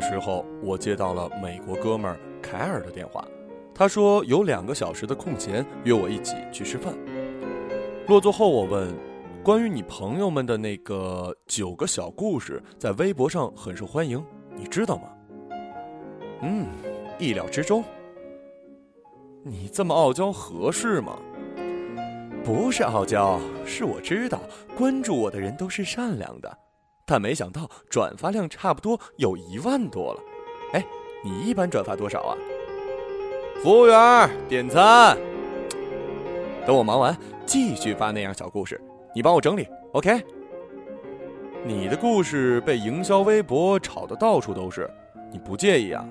时候，我接到了美国哥们儿凯尔的电话，他说有两个小时的空闲，约我一起去吃饭。落座后，我问：“关于你朋友们的那个九个小故事，在微博上很受欢迎，你知道吗？”嗯，意料之中。你这么傲娇合适吗？不是傲娇，是我知道关注我的人都是善良的，但没想到转发量差不多有一万多了。哎，你一般转发多少啊？服务员，点餐。等我忙完，继续发那样小故事，你帮我整理，OK？你的故事被营销微博炒得到处都是，你不介意啊？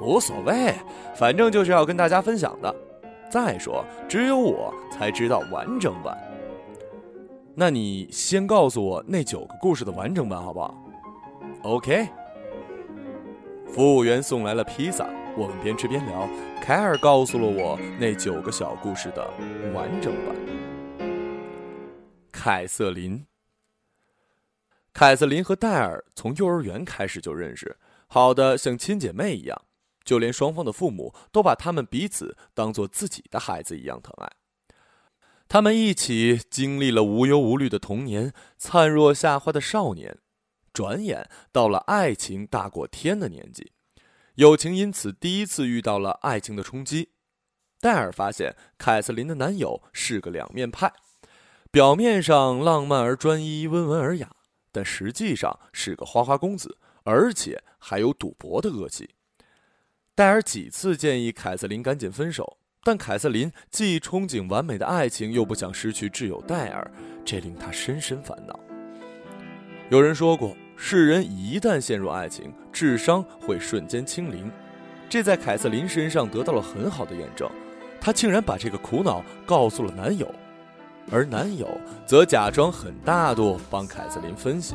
无所谓，反正就是要跟大家分享的。再说，只有我才知道完整版。那你先告诉我那九个故事的完整版好不好？OK。服务员送来了披萨，我们边吃边聊。凯尔告诉了我那九个小故事的完整版。凯瑟琳，凯瑟琳和戴尔从幼儿园开始就认识，好的像亲姐妹一样。就连双方的父母都把他们彼此当做自己的孩子一样疼爱。他们一起经历了无忧无虑的童年，灿若夏花的少年，转眼到了爱情大过天的年纪，友情因此第一次遇到了爱情的冲击。戴尔发现凯瑟琳的男友是个两面派，表面上浪漫而专一、温文尔雅，但实际上是个花花公子，而且还有赌博的恶习。戴尔几次建议凯瑟琳赶紧分手，但凯瑟琳既憧憬完美的爱情，又不想失去挚友戴尔，这令她深深烦恼。有人说过，世人一旦陷入爱情，智商会瞬间清零，这在凯瑟琳身上得到了很好的验证。她竟然把这个苦恼告诉了男友。而男友则假装很大度，帮凯瑟琳分析。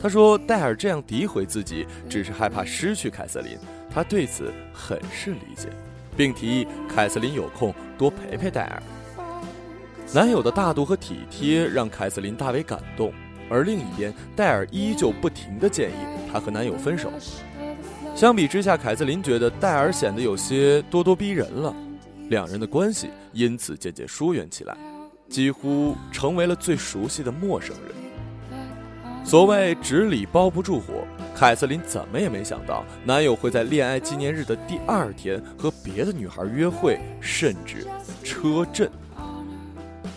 他说：“戴尔这样诋毁自己，只是害怕失去凯瑟琳。他对此很是理解，并提议凯瑟琳有空多陪陪戴尔。”男友的大度和体贴让凯瑟琳大为感动。而另一边，戴尔依旧不停地建议她和男友分手。相比之下，凯瑟琳觉得戴尔显得有些咄咄逼人了，两人的关系因此渐渐疏远起来。几乎成为了最熟悉的陌生人。所谓纸里包不住火，凯瑟琳怎么也没想到，男友会在恋爱纪念日的第二天和别的女孩约会，甚至车震。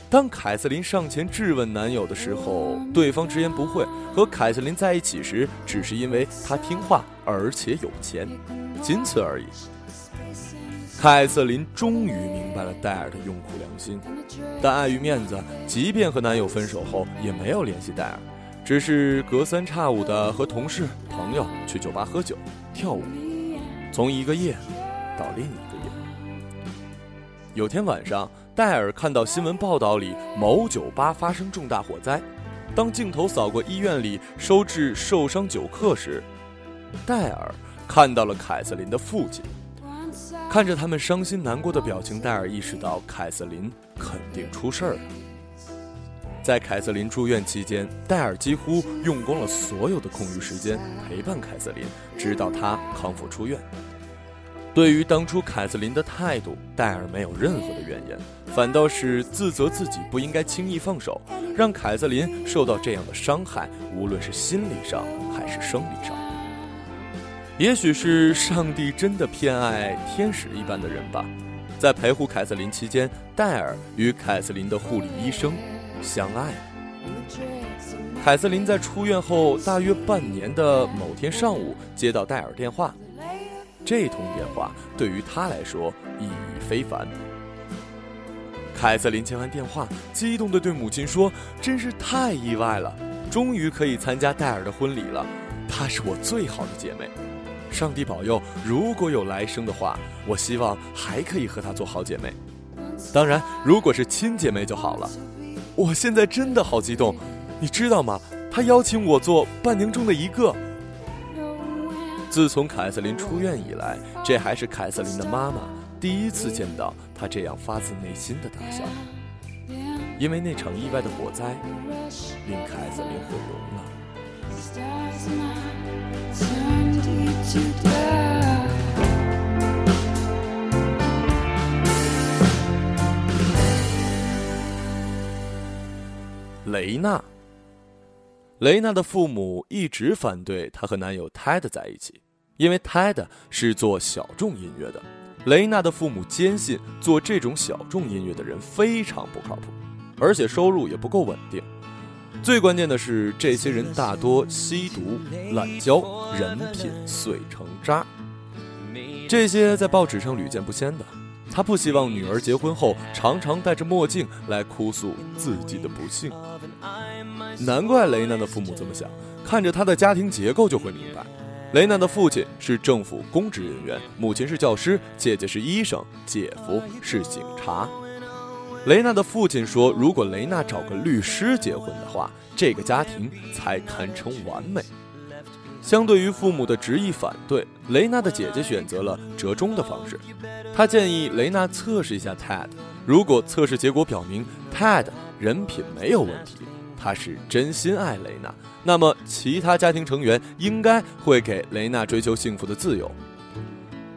当凯瑟琳上前质问男友的时候，对方直言不讳，和凯瑟琳在一起时只是因为他听话而且有钱，仅此而已。凯瑟琳终于明白了戴尔的用苦良心，但碍于面子，即便和男友分手后，也没有联系戴尔，只是隔三差五的和同事、朋友去酒吧喝酒、跳舞，从一个夜到另一个夜。有天晚上，戴尔看到新闻报道里某酒吧发生重大火灾，当镜头扫过医院里收治受伤酒客时，戴尔看到了凯瑟琳的父亲。看着他们伤心难过的表情，戴尔意识到凯瑟琳肯定出事儿了。在凯瑟琳住院期间，戴尔几乎用光了所有的空余时间陪伴凯瑟琳，直到她康复出院。对于当初凯瑟琳的态度，戴尔没有任何的怨言，反倒是自责自己不应该轻易放手，让凯瑟琳受到这样的伤害，无论是心理上还是生理上。也许是上帝真的偏爱天使一般的人吧，在陪护凯瑟琳期间，戴尔与凯瑟琳的护理医生相爱。凯瑟琳在出院后大约半年的某天上午接到戴尔电话，这通电话对于她来说意义非凡。凯瑟琳接完电话，激动地对母亲说：“真是太意外了，终于可以参加戴尔的婚礼了，她是我最好的姐妹。”上帝保佑，如果有来生的话，我希望还可以和她做好姐妹。当然，如果是亲姐妹就好了。我现在真的好激动，你知道吗？他邀请我做伴娘中的一个。自从凯瑟琳出院以来，这还是凯瑟琳的妈妈第一次见到她这样发自内心的大笑。因为那场意外的火灾，令凯瑟琳毁容了。雷娜。雷娜的父母一直反对她和男友泰德在一起，因为泰德是做小众音乐的。雷娜的父母坚信做这种小众音乐的人非常不靠谱，而且收入也不够稳定。最关键的是，这些人大多吸毒、滥交，人品碎成渣。这些在报纸上屡见不鲜的。他不希望女儿结婚后常常戴着墨镜来哭诉自己的不幸。难怪雷娜的父母这么想，看着她的家庭结构就会明白。雷娜的父亲是政府公职人员，母亲是教师，姐姐是医生，姐夫是警察。雷娜的父亲说，如果雷娜找个律师结婚的话，这个家庭才堪称完美。相对于父母的执意反对，雷娜的姐姐选择了折中的方式。她建议雷娜测试一下 Ted，如果测试结果表明 Ted 人品没有问题，他是真心爱雷娜，那么其他家庭成员应该会给雷娜追求幸福的自由。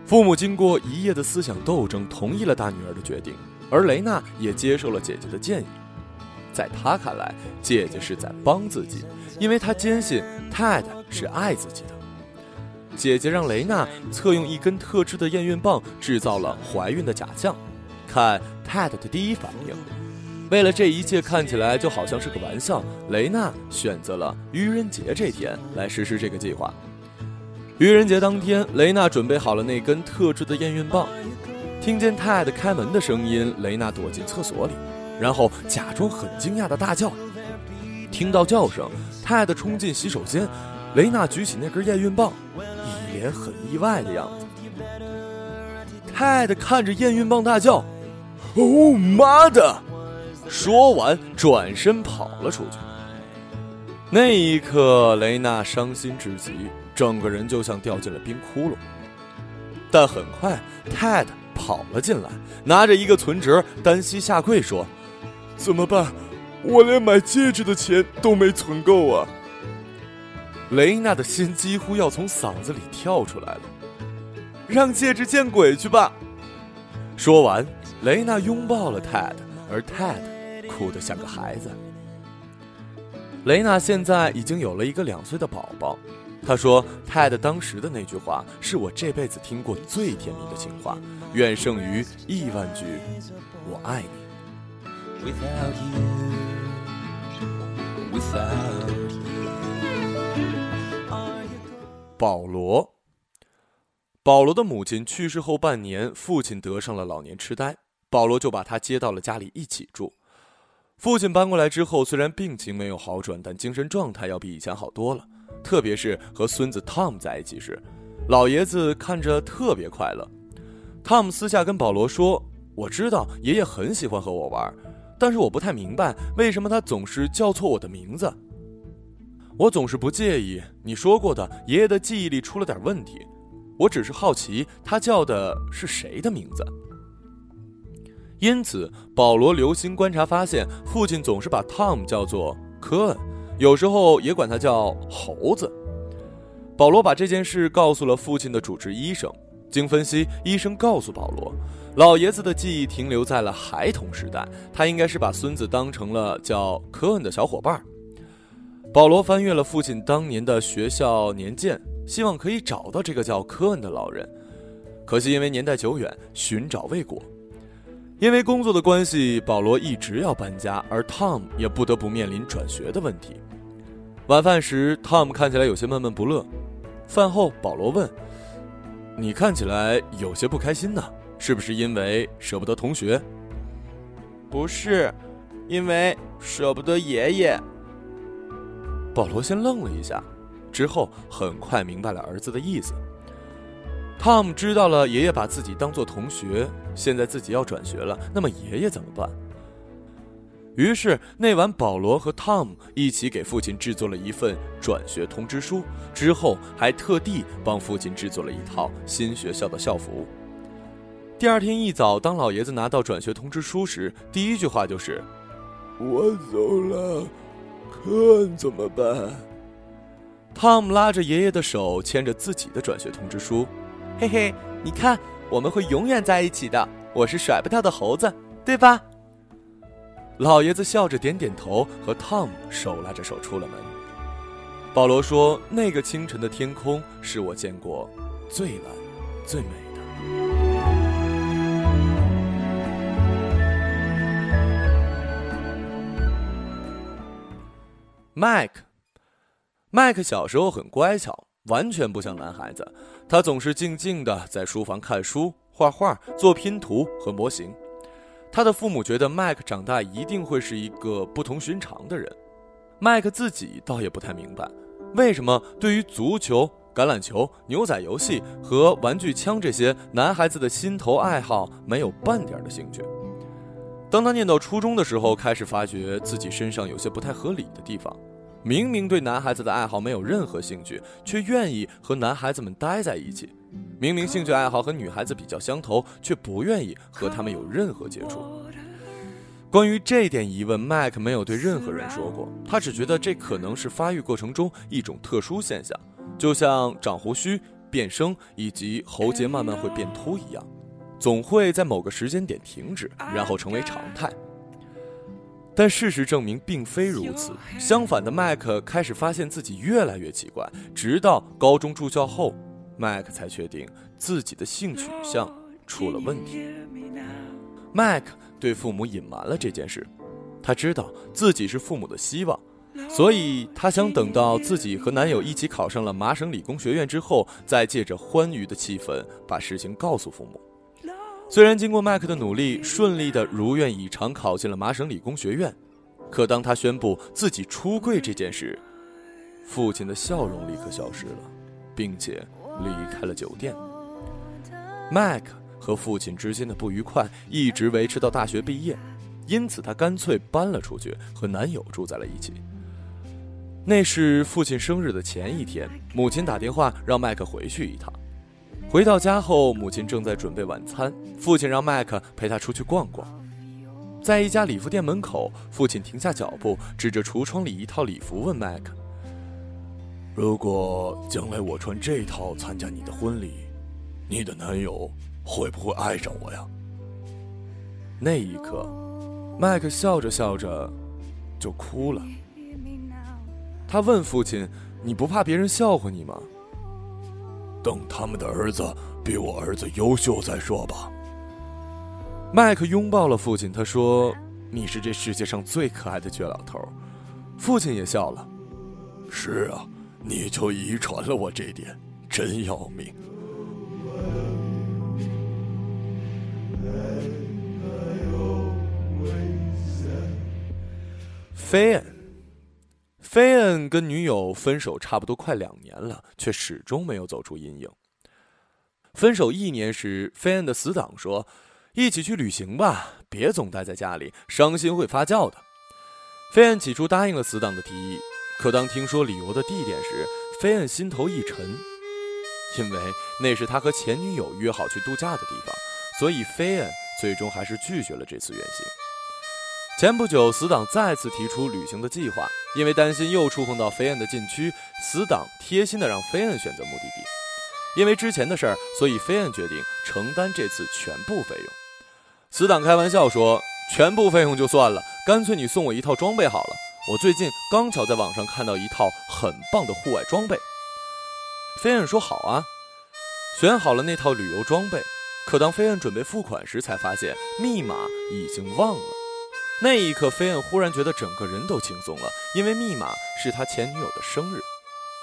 父母经过一夜的思想斗争，同意了大女儿的决定，而雷娜也接受了姐姐的建议。在她看来，姐姐是在帮自己，因为她坚信 Ted 是爱自己的。姐姐让雷娜测用一根特制的验孕棒，制造了怀孕的假象，看 Ted 的第一反应。为了这一切看起来就好像是个玩笑，雷娜选择了愚人节这天来实施这个计划。愚人节当天，雷娜准备好了那根特制的验孕棒。听见 Ted 开门的声音，雷娜躲进厕所里。然后假装很惊讶的大叫，听到叫声，泰德冲进洗手间，雷娜举起那根验孕棒，一脸很意外的样子。泰德看着验孕棒大叫：“哦妈的！”说完转身跑了出去。那一刻，雷娜伤心至极，整个人就像掉进了冰窟窿。但很快，泰德跑了进来，拿着一个存折，单膝下跪说。怎么办？我连买戒指的钱都没存够啊！雷娜的心几乎要从嗓子里跳出来了。让戒指见鬼去吧！说完，雷娜拥抱了 Ted，而 Ted 哭得像个孩子。雷娜现在已经有了一个两岁的宝宝。她说：“Ted 当时的那句话是我这辈子听过最甜蜜的情话，远胜于亿万句‘我爱你’。” without without you, you. 保罗，保罗的母亲去世后半年，父亲得上了老年痴呆，保罗就把他接到了家里一起住。父亲搬过来之后，虽然病情没有好转，但精神状态要比以前好多了。特别是和孙子 Tom 在一起时，老爷子看着特别快乐。Tom 私下跟保罗说：“我知道爷爷很喜欢和我玩。”但是我不太明白，为什么他总是叫错我的名字。我总是不介意你说过的，爷爷的记忆力出了点问题。我只是好奇他叫的是谁的名字。因此，保罗留心观察，发现父亲总是把 Tom 叫做科恩，有时候也管他叫猴子。保罗把这件事告诉了父亲的主治医生。经分析，医生告诉保罗。老爷子的记忆停留在了孩童时代，他应该是把孙子当成了叫科恩的小伙伴。保罗翻阅了父亲当年的学校年鉴，希望可以找到这个叫科恩的老人。可惜因为年代久远，寻找未果。因为工作的关系，保罗一直要搬家，而 Tom 也不得不面临转学的问题。晚饭时，Tom 看起来有些闷闷不乐。饭后，保罗问：“你看起来有些不开心呢？”是不是因为舍不得同学？不是，因为舍不得爷爷。保罗先愣了一下，之后很快明白了儿子的意思。汤姆知道了爷爷把自己当做同学，现在自己要转学了，那么爷爷怎么办？于是那晚，保罗和汤姆一起给父亲制作了一份转学通知书，之后还特地帮父亲制作了一套新学校的校服。第二天一早，当老爷子拿到转学通知书时，第一句话就是：“我走了，可怎么办？”汤姆拉着爷爷的手，牵着自己的转学通知书。嘿嘿，你看，我们会永远在一起的。我是甩不掉的猴子，对吧？老爷子笑着点点头，和汤姆手拉着手出了门。保罗说：“那个清晨的天空是我见过最蓝、最美的。”麦克，麦克小时候很乖巧，完全不像男孩子。他总是静静的在书房看书、画画、做拼图和模型。他的父母觉得麦克长大一定会是一个不同寻常的人。麦克自己倒也不太明白，为什么对于足球、橄榄球、牛仔游戏和玩具枪这些男孩子的心头爱好没有半点的兴趣。当他念到初中的时候，开始发觉自己身上有些不太合理的地方。明明对男孩子的爱好没有任何兴趣，却愿意和男孩子们待在一起；明明兴趣爱好和女孩子比较相投，却不愿意和他们有任何接触。关于这点疑问，麦克没有对任何人说过，他只觉得这可能是发育过程中一种特殊现象，就像长胡须、变声以及喉结慢慢会变秃一样，总会在某个时间点停止，然后成为常态。但事实证明并非如此。相反的，麦克开始发现自己越来越奇怪。直到高中住校后，麦克才确定自己的性取向出了问题。麦克对父母隐瞒了这件事，他知道自己是父母的希望，所以他想等到自己和男友一起考上了麻省理工学院之后，再借着欢愉的气氛把事情告诉父母。虽然经过麦克的努力，顺利的如愿以偿考进了麻省理工学院，可当他宣布自己出柜这件事，父亲的笑容立刻消失了，并且离开了酒店。麦克和父亲之间的不愉快一直维持到大学毕业，因此他干脆搬了出去，和男友住在了一起。那是父亲生日的前一天，母亲打电话让麦克回去一趟。回到家后，母亲正在准备晚餐。父亲让麦克陪他出去逛逛。在一家礼服店门口，父亲停下脚步，指着橱窗里一套礼服问麦克：“如果将来我穿这套参加你的婚礼，你的男友会不会爱上我呀？”那一刻，麦克笑着笑着就哭了。他问父亲：“你不怕别人笑话你吗？”等他们的儿子比我儿子优秀再说吧。麦克拥抱了父亲，他说：“你是这世界上最可爱的倔老头。”父亲也笑了：“是啊，你就遗传了我这点，真要命。”菲恩。菲恩跟女友分手差不多快两年了，却始终没有走出阴影。分手一年时，菲恩的死党说：“一起去旅行吧，别总待在家里，伤心会发酵的。”菲恩起初答应了死党的提议，可当听说旅游的地点时，菲恩心头一沉，因为那是他和前女友约好去度假的地方，所以菲恩最终还是拒绝了这次远行。前不久，死党再次提出旅行的计划。因为担心又触碰到飞燕的禁区，死党贴心的让飞燕选择目的地。因为之前的事儿，所以飞燕决定承担这次全部费用。死党开玩笑说：“全部费用就算了，干脆你送我一套装备好了。我最近刚巧在网上看到一套很棒的户外装备。”飞燕说：“好啊。”选好了那套旅游装备，可当飞燕准备付款时，才发现密码已经忘了。那一刻，菲恩忽然觉得整个人都轻松了，因为密码是他前女友的生日。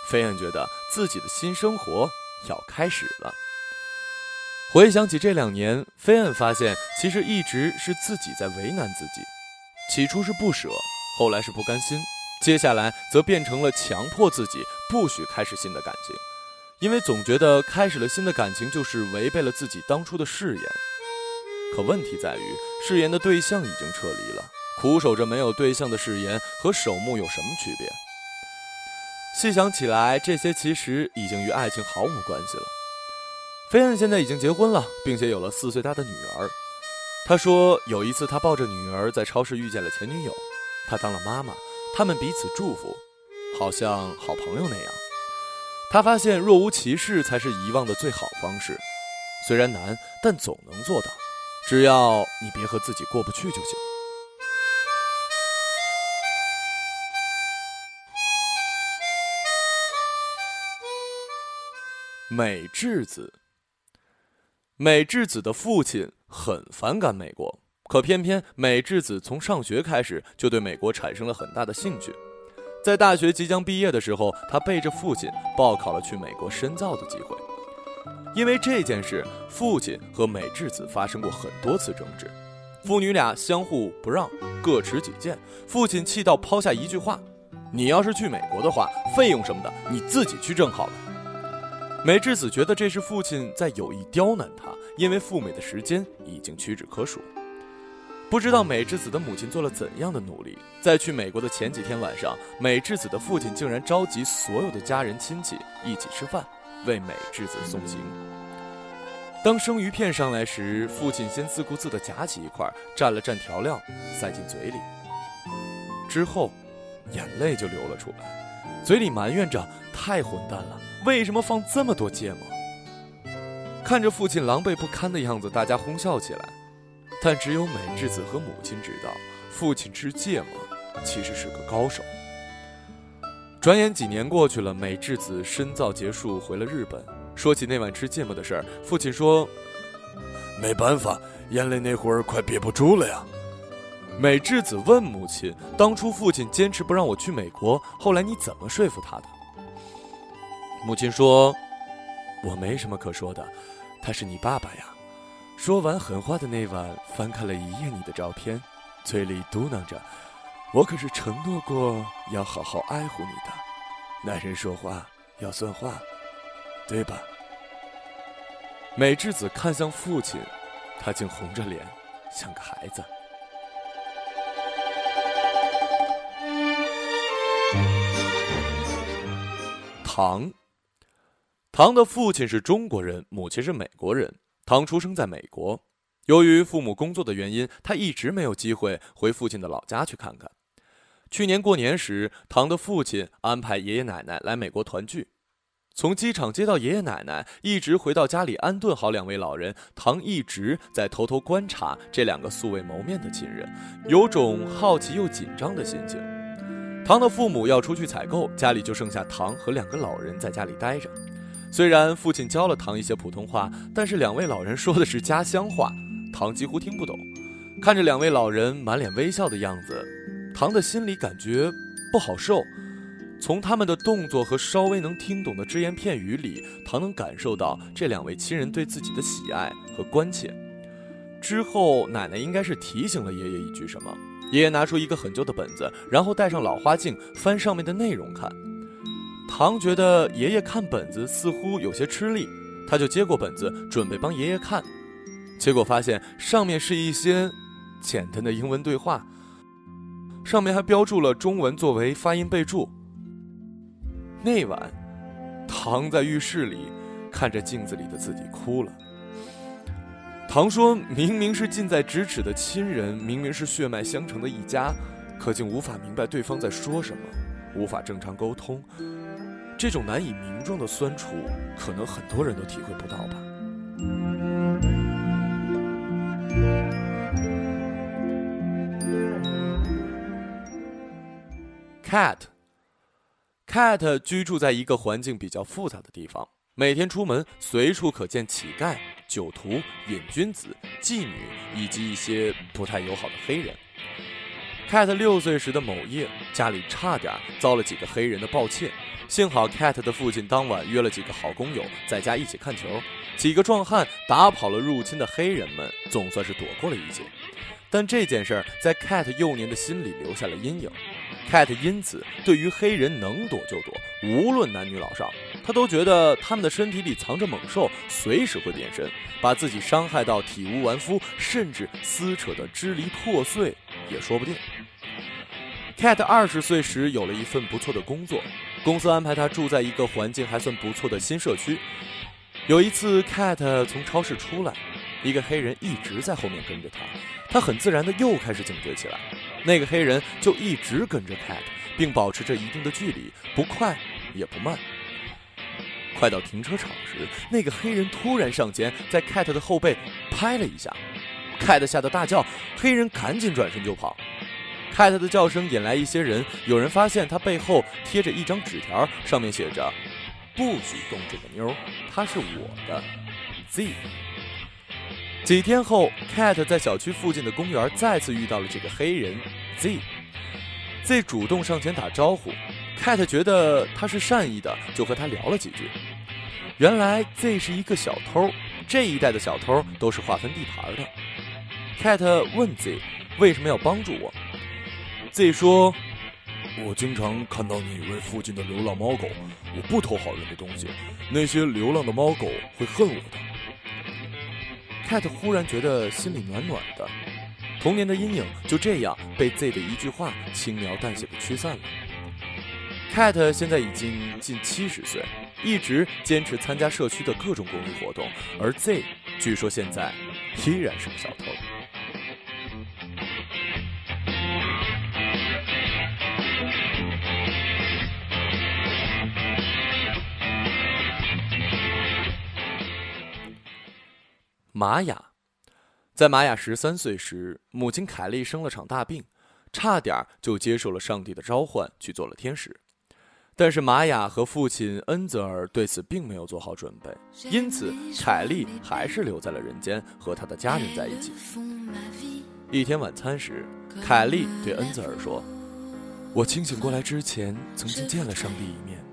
菲恩觉得自己的新生活要开始了。回想起这两年，菲恩发现其实一直是自己在为难自己。起初是不舍，后来是不甘心，接下来则变成了强迫自己不许开始新的感情，因为总觉得开始了新的感情就是违背了自己当初的誓言。可问题在于，誓言的对象已经撤离了，苦守着没有对象的誓言和守墓有什么区别？细想起来，这些其实已经与爱情毫无关系了。菲恩现在已经结婚了，并且有了四岁大的女儿。他说，有一次他抱着女儿在超市遇见了前女友，他当了妈妈，他们彼此祝福，好像好朋友那样。他发现若无其事才是遗忘的最好方式，虽然难，但总能做到。只要你别和自己过不去就行。美智子，美智子的父亲很反感美国，可偏偏美智子从上学开始就对美国产生了很大的兴趣。在大学即将毕业的时候，他背着父亲报考了去美国深造的机会。因为这件事，父亲和美智子发生过很多次争执，父女俩相互不让，各持己见。父亲气到抛下一句话：“你要是去美国的话，费用什么的你自己去挣好了。”美智子觉得这是父亲在有意刁难她，因为赴美的时间已经屈指可数。不知道美智子的母亲做了怎样的努力，在去美国的前几天晚上，美智子的父亲竟然召集所有的家人亲戚一起吃饭，为美智子送行。当生鱼片上来时，父亲先自顾自地夹起一块，蘸了蘸调料，塞进嘴里，之后，眼泪就流了出来，嘴里埋怨着：“太混蛋了，为什么放这么多芥末？”看着父亲狼狈不堪的样子，大家哄笑起来。但只有美智子和母亲知道，父亲吃芥末其实是个高手。转眼几年过去了，美智子深造结束，回了日本。说起那晚吃芥末的事儿，父亲说：“没办法，眼泪那会儿快憋不住了呀。”美智子问母亲：“当初父亲坚持不让我去美国，后来你怎么说服他的？”母亲说：“我没什么可说的，他是你爸爸呀。”说完狠话的那晚，翻看了一页你的照片，嘴里嘟囔着：“我可是承诺过要好好爱护你的。男人说话要算话，对吧？”美智子看向父亲，他竟红着脸，像个孩子。唐，唐的父亲是中国人，母亲是美国人。唐出生在美国，由于父母工作的原因，他一直没有机会回父亲的老家去看看。去年过年时，唐的父亲安排爷爷奶奶来美国团聚。从机场接到爷爷奶奶，一直回到家里安顿好两位老人，唐一直在偷偷观察这两个素未谋面的亲人，有种好奇又紧张的心情。唐的父母要出去采购，家里就剩下唐和两个老人在家里待着。虽然父亲教了唐一些普通话，但是两位老人说的是家乡话，唐几乎听不懂。看着两位老人满脸微笑的样子，唐的心里感觉不好受。从他们的动作和稍微能听懂的只言片语里，唐能感受到这两位亲人对自己的喜爱和关切。之后，奶奶应该是提醒了爷爷一句什么，爷爷拿出一个很旧的本子，然后戴上老花镜，翻上面的内容看。唐觉得爷爷看本子似乎有些吃力，他就接过本子准备帮爷爷看，结果发现上面是一些简单的英文对话，上面还标注了中文作为发音备注。那晚，唐在浴室里看着镜子里的自己哭了。唐说明明是近在咫尺的亲人，明明是血脉相承的一家，可竟无法明白对方在说什么，无法正常沟通。这种难以名状的酸楚，可能很多人都体会不到吧。Cat，Cat 居住在一个环境比较复杂的地方，每天出门随处可见乞丐、酒徒、瘾君子、妓女以及一些不太友好的黑人。Cat 六岁时的某夜，家里差点遭了几个黑人的暴窃。幸好 Cat 的父亲当晚约了几个好工友在家一起看球，几个壮汉打跑了入侵的黑人们，总算是躲过了一劫。但这件事儿在 Cat 幼年的心里留下了阴影，Cat 因此对于黑人能躲就躲，无论男女老少，他都觉得他们的身体里藏着猛兽，随时会变身，把自己伤害到体无完肤，甚至撕扯得支离破碎也说不定。Cat 二十岁时有了一份不错的工作。公司安排他住在一个环境还算不错的新社区。有一次，Cat 从超市出来，一个黑人一直在后面跟着他，他很自然的又开始警觉起来。那个黑人就一直跟着 Cat，并保持着一定的距离，不快也不慢。快到停车场时，那个黑人突然上前，在 Cat 的后背拍了一下，，Cat 吓得大叫，黑人赶紧转身就跑。Cat 的叫声引来一些人，有人发现他背后贴着一张纸条，上面写着：“不许动这个妞，她是我的。”Z。几天后，Cat 在小区附近的公园再次遇到了这个黑人 Z。Z 主动上前打招呼，Cat 觉得他是善意的，就和他聊了几句。原来 Z 是一个小偷，这一代的小偷都是划分地盘的。Cat 问 Z 为什么要帮助我，Z 说：“我经常看到你喂附近的流浪猫狗，我不偷好人的东西，那些流浪的猫狗会恨我的。” Cat 忽然觉得心里暖暖的，童年的阴影就这样被 Z 的一句话轻描淡写的驱散了。Cat 现在已经近七十岁，一直坚持参加社区的各种公益活动，而 Z 据说现在依然是个小偷。玛雅，在玛雅十三岁时，母亲凯莉生了场大病，差点就接受了上帝的召唤去做了天使。但是玛雅和父亲恩泽尔对此并没有做好准备，因此凯莉还是留在了人间，和他的家人在一起。一天晚餐时，凯莉对恩泽尔说：“我清醒过来之前，曾经见了上帝一面，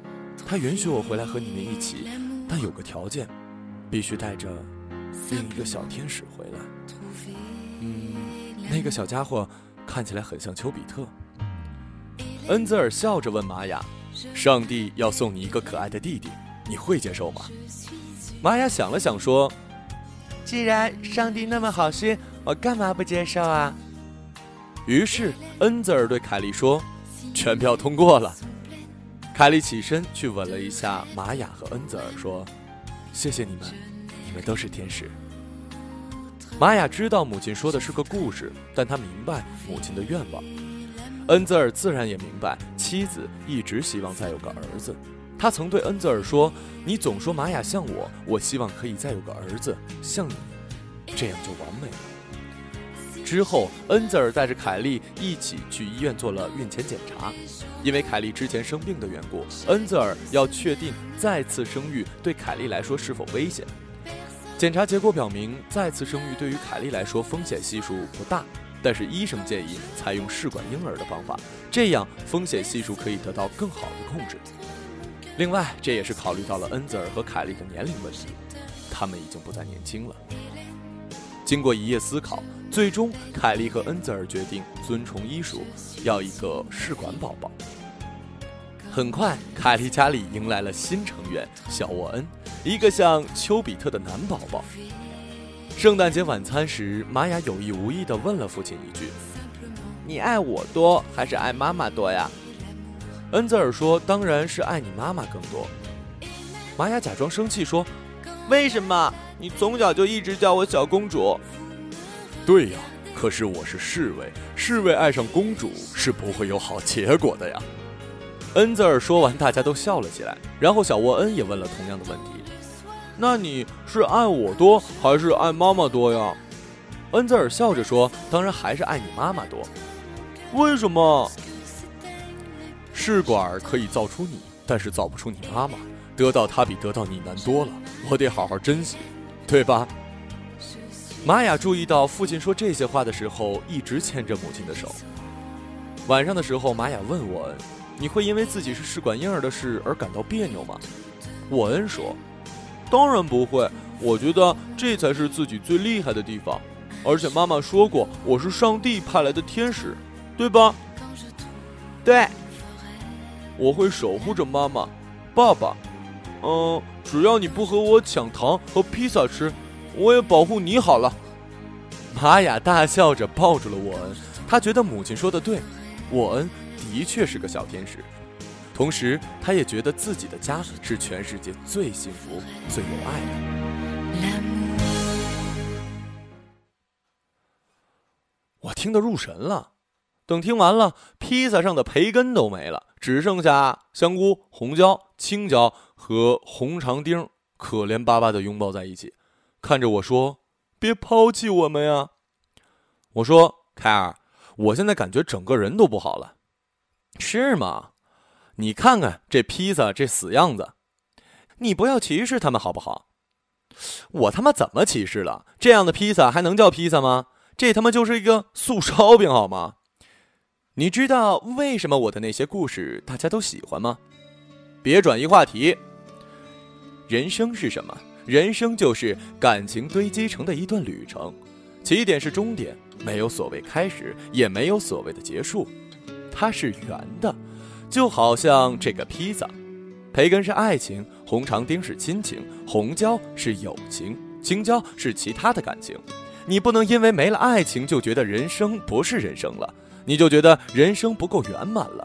他允许我回来和你们一起，但有个条件，必须带着。”另一个小天使回来，嗯，那个小家伙看起来很像丘比特。恩泽尔笑着问玛雅：“上帝要送你一个可爱的弟弟，你会接受吗？”玛雅想了想说：“既然上帝那么好心，我干嘛不接受啊？”于是恩泽尔对凯莉说：“全票通过了。”凯莉起身去吻了一下玛雅和恩泽尔，说：“谢谢你们。”你们都是天使。玛雅知道母亲说的是个故事，但她明白母亲的愿望。恩泽尔自然也明白，妻子一直希望再有个儿子。他曾对恩泽尔说：“你总说玛雅像我，我希望可以再有个儿子像你，这样就完美了。”之后，恩泽尔带着凯莉一起去医院做了孕前检查。因为凯莉之前生病的缘故，恩泽尔要确定再次生育对凯莉来说是否危险。检查结果表明，再次生育对于凯莉来说风险系数不大，但是医生建议采用试管婴儿的方法，这样风险系数可以得到更好的控制。另外，这也是考虑到了恩泽尔和凯莉的年龄问题，他们已经不再年轻了。经过一夜思考，最终凯莉和恩泽尔决定遵从医嘱，要一个试管宝宝。很快，凯莉家里迎来了新成员小沃恩。一个像丘比特的男宝宝。圣诞节晚餐时，玛雅有意无意地问了父亲一句：“你爱我多还是爱妈妈多呀？”恩泽尔说：“当然是爱你妈妈更多。”玛雅假装生气说：“为什么？你从小就一直叫我小公主。”“对呀，可是我是侍卫，侍卫爱上公主是不会有好结果的呀。”恩泽尔说完，大家都笑了起来。然后小沃恩也问了同样的问题。那你是爱我多还是爱妈妈多呀？恩泽尔笑着说：“当然还是爱你妈妈多。为什么？试管可以造出你，但是造不出你妈妈。得到她比得到你难多了，我得好好珍惜，对吧？”玛雅注意到父亲说这些话的时候一直牵着母亲的手。晚上的时候，玛雅问沃恩：“你会因为自己是试管婴儿的事而感到别扭吗？”沃恩说。当然不会，我觉得这才是自己最厉害的地方。而且妈妈说过，我是上帝派来的天使，对吧？对，我会守护着妈妈、爸爸。嗯，只要你不和我抢糖和披萨吃，我也保护你好了。玛雅大笑着抱住了沃恩，他觉得母亲说的对，沃恩的确是个小天使。同时，他也觉得自己的家是全世界最幸福、最有爱的。我听得入神了，等听完了，披萨上的培根都没了，只剩下香菇、红椒、青椒和红肠丁，可怜巴巴的拥抱在一起，看着我说：“别抛弃我们呀！”我说：“凯尔，我现在感觉整个人都不好了。”是吗？你看看这披萨这死样子，你不要歧视他们好不好？我他妈怎么歧视了？这样的披萨还能叫披萨吗？这他妈就是一个素烧饼好吗？你知道为什么我的那些故事大家都喜欢吗？别转移话题。人生是什么？人生就是感情堆积成的一段旅程，起点是终点，没有所谓开始，也没有所谓的结束，它是圆的，就好像这个披萨，培根是爱情，红肠丁是亲情，红椒是友情，青椒是其他的感情。你不能因为没了爱情就觉得人生不是人生了。你就觉得人生不够圆满了，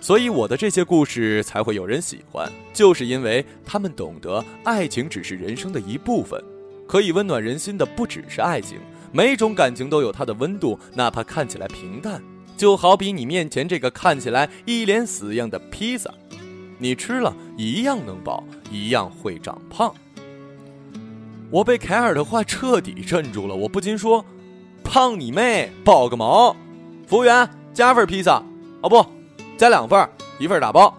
所以我的这些故事才会有人喜欢，就是因为他们懂得爱情只是人生的一部分，可以温暖人心的不只是爱情，每种感情都有它的温度，哪怕看起来平淡，就好比你面前这个看起来一脸死样的披萨，你吃了一样能饱，一样会长胖。我被凯尔的话彻底镇住了，我不禁说：“胖你妹，饱个毛！”服务员，加份披萨，哦不，加两份，一份打包。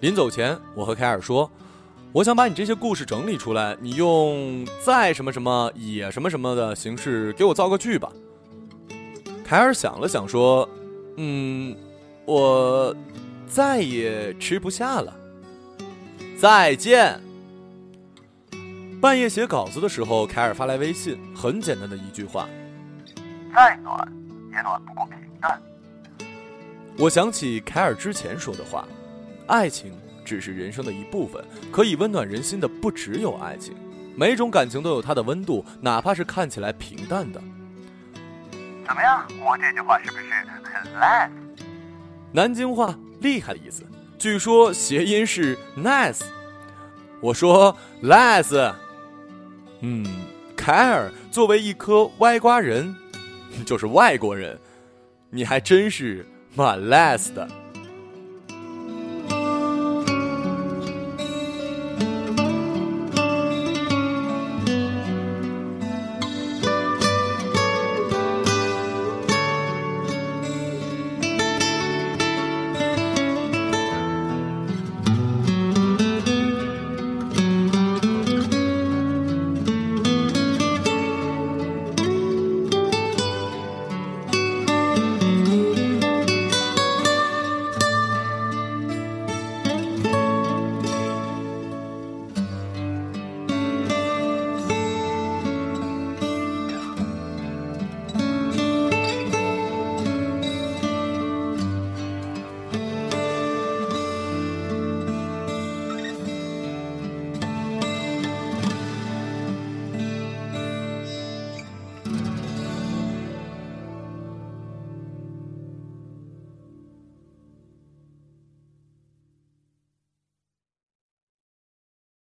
临走前，我和凯尔说：“我想把你这些故事整理出来，你用再什么什么也什么什么的形式给我造个句吧。”凯尔想了想说：“嗯，我再也吃不下了。再见。”半夜写稿子的时候，凯尔发来微信，很简单的一句话：“再暖。”也暖不过平淡。我想起凯尔之前说的话：“爱情只是人生的一部分，可以温暖人心的不只有爱情。每种感情都有它的温度，哪怕是看起来平淡的。”怎么样？我这句话是不是很烂？南京话厉害的意思，据说谐音是 nice。我说 less，。嗯，凯尔作为一颗歪瓜人。就是外国人，你还真是蛮 less 的。